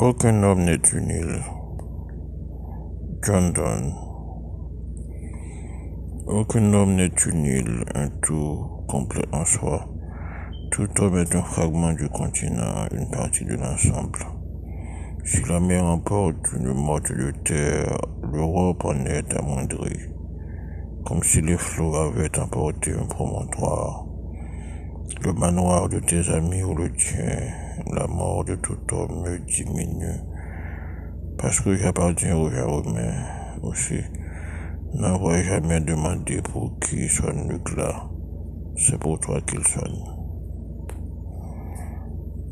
Aucun homme n'est une île. John Donne. Aucun homme n'est une île, un tout complet en soi. Tout homme est un fragment du continent, une partie de l'ensemble. Si la mer emporte une motte de terre, l'Europe en est amoindrie, comme si les flots avaient emporté un promontoire. Le manoir de tes amis ou le tien, la mort de tout homme me diminue, parce que j'appartiens aux Jérômes aussi. N'envoie jamais demandé pour qui sonne le glas, c'est pour toi qu'il sonne.